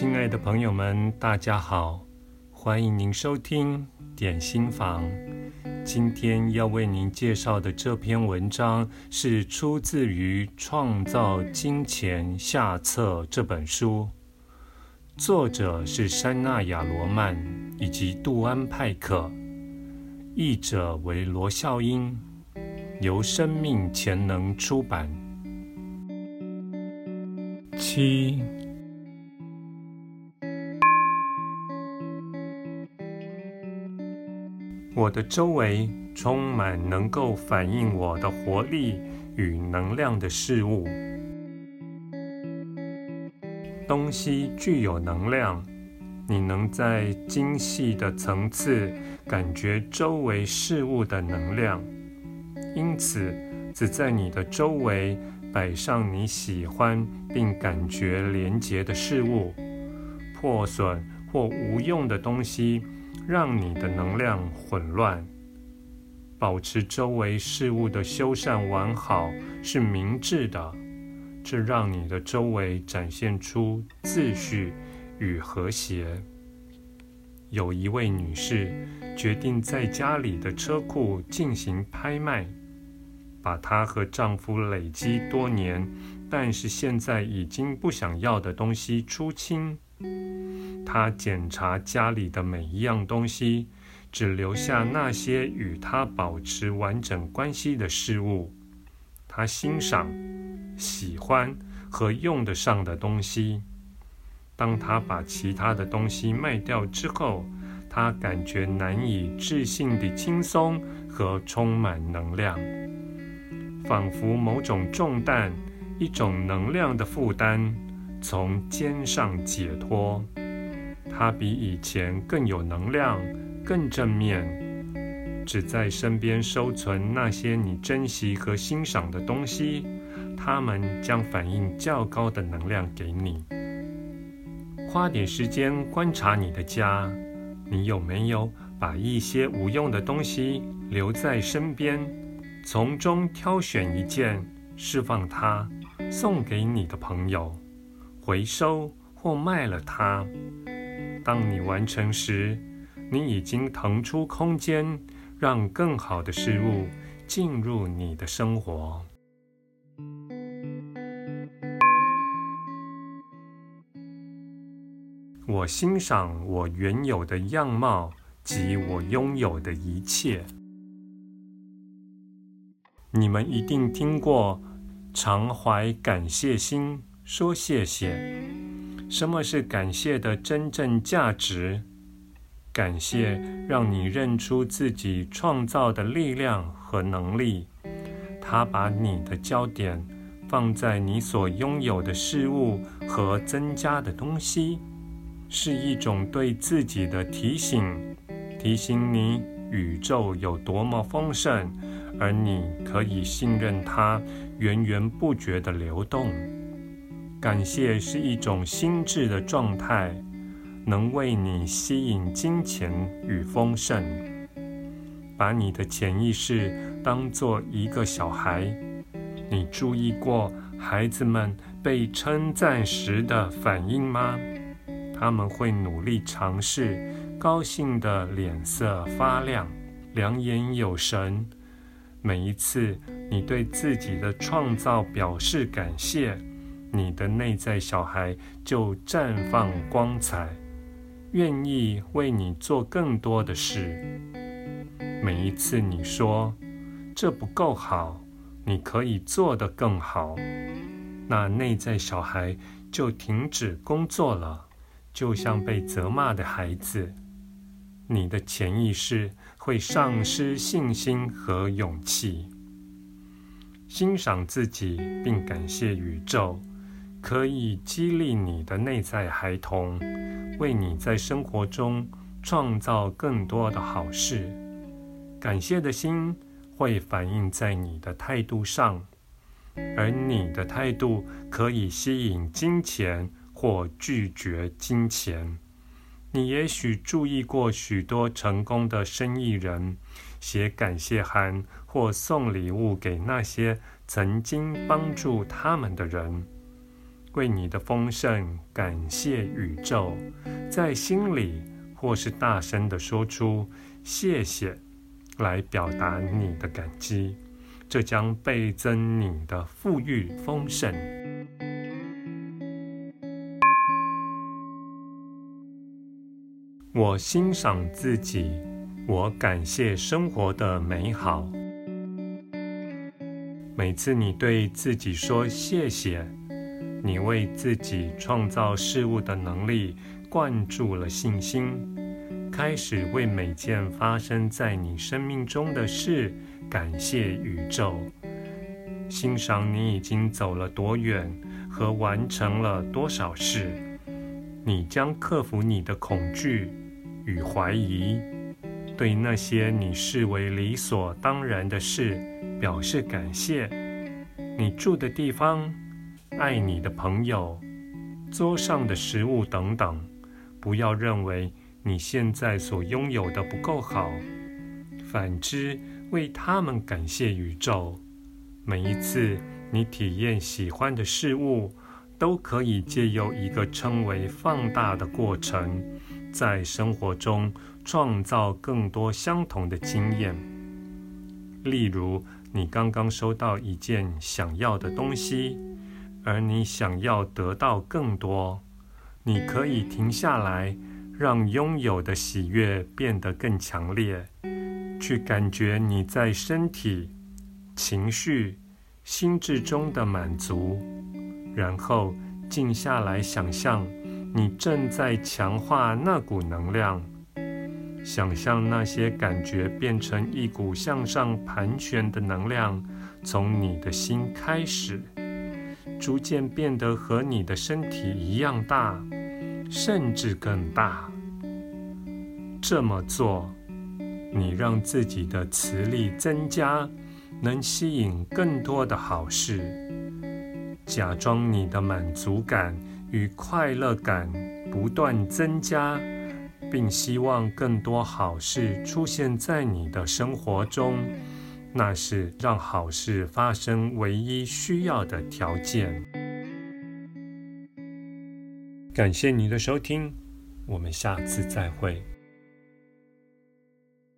亲爱的朋友们，大家好，欢迎您收听点心房。今天要为您介绍的这篇文章是出自于《创造金钱下册》这本书，作者是珊娜·亚罗曼以及杜安·派克，译者为罗孝英，由生命潜能出版。七。我的周围充满能够反映我的活力与能量的事物。东西具有能量，你能在精细的层次感觉周围事物的能量，因此只在你的周围摆上你喜欢并感觉连结的事物。破损或无用的东西。让你的能量混乱，保持周围事物的修缮完好是明智的，这让你的周围展现出秩序与和谐。有一位女士决定在家里的车库进行拍卖，把她和丈夫累积多年，但是现在已经不想要的东西出清。他检查家里的每一样东西，只留下那些与他保持完整关系的事物。他欣赏、喜欢和用得上的东西。当他把其他的东西卖掉之后，他感觉难以置信的轻松和充满能量，仿佛某种重担、一种能量的负担从肩上解脱。他比以前更有能量，更正面。只在身边收存那些你珍惜和欣赏的东西，它们将反映较高的能量给你。花点时间观察你的家，你有没有把一些无用的东西留在身边，从中挑选一件，释放它，送给你的朋友，回收或卖了它。当你完成时，你已经腾出空间，让更好的事物进入你的生活。我欣赏我原有的样貌及我拥有的一切。你们一定听过“常怀感谢心，说谢谢”。什么是感谢的真正价值？感谢让你认出自己创造的力量和能力。它把你的焦点放在你所拥有的事物和增加的东西，是一种对自己的提醒，提醒你宇宙有多么丰盛，而你可以信任它源源不绝的流动。感谢是一种心智的状态，能为你吸引金钱与丰盛。把你的潜意识当做一个小孩，你注意过孩子们被称赞时的反应吗？他们会努力尝试，高兴的脸色发亮，两眼有神。每一次你对自己的创造表示感谢。你的内在小孩就绽放光彩，愿意为你做更多的事。每一次你说这不够好，你可以做得更好，那内在小孩就停止工作了，就像被责骂的孩子。你的潜意识会丧失信心和勇气。欣赏自己并感谢宇宙。可以激励你的内在孩童，为你在生活中创造更多的好事。感谢的心会反映在你的态度上，而你的态度可以吸引金钱或拒绝金钱。你也许注意过许多成功的生意人写感谢函或送礼物给那些曾经帮助他们的人。为你的丰盛感谢宇宙，在心里或是大声的说出谢谢，来表达你的感激，这将倍增你的富裕丰盛。我欣赏自己，我感谢生活的美好。每次你对自己说谢谢，你为自己创造事物的能力灌注了信心，开始为每件发生在你生命中的事感谢宇宙，欣赏你已经走了多远和完成了多少事。你将克服你的恐惧与怀疑，对那些你视为理所当然的事表示感谢。你住的地方、爱你的朋友、桌上的食物等等，不要认为你现在所拥有的不够好，反之，为他们感谢宇宙。每一次你体验喜欢的事物，都可以借由一个称为放大的过程。在生活中创造更多相同的经验，例如你刚刚收到一件想要的东西，而你想要得到更多，你可以停下来，让拥有的喜悦变得更强烈，去感觉你在身体、情绪、心智中的满足，然后静下来想象。你正在强化那股能量，想象那些感觉变成一股向上盘旋的能量，从你的心开始，逐渐变得和你的身体一样大，甚至更大。这么做，你让自己的磁力增加，能吸引更多的好事。假装你的满足感。与快乐感不断增加，并希望更多好事出现在你的生活中，那是让好事发生唯一需要的条件。感谢你的收听，我们下次再会。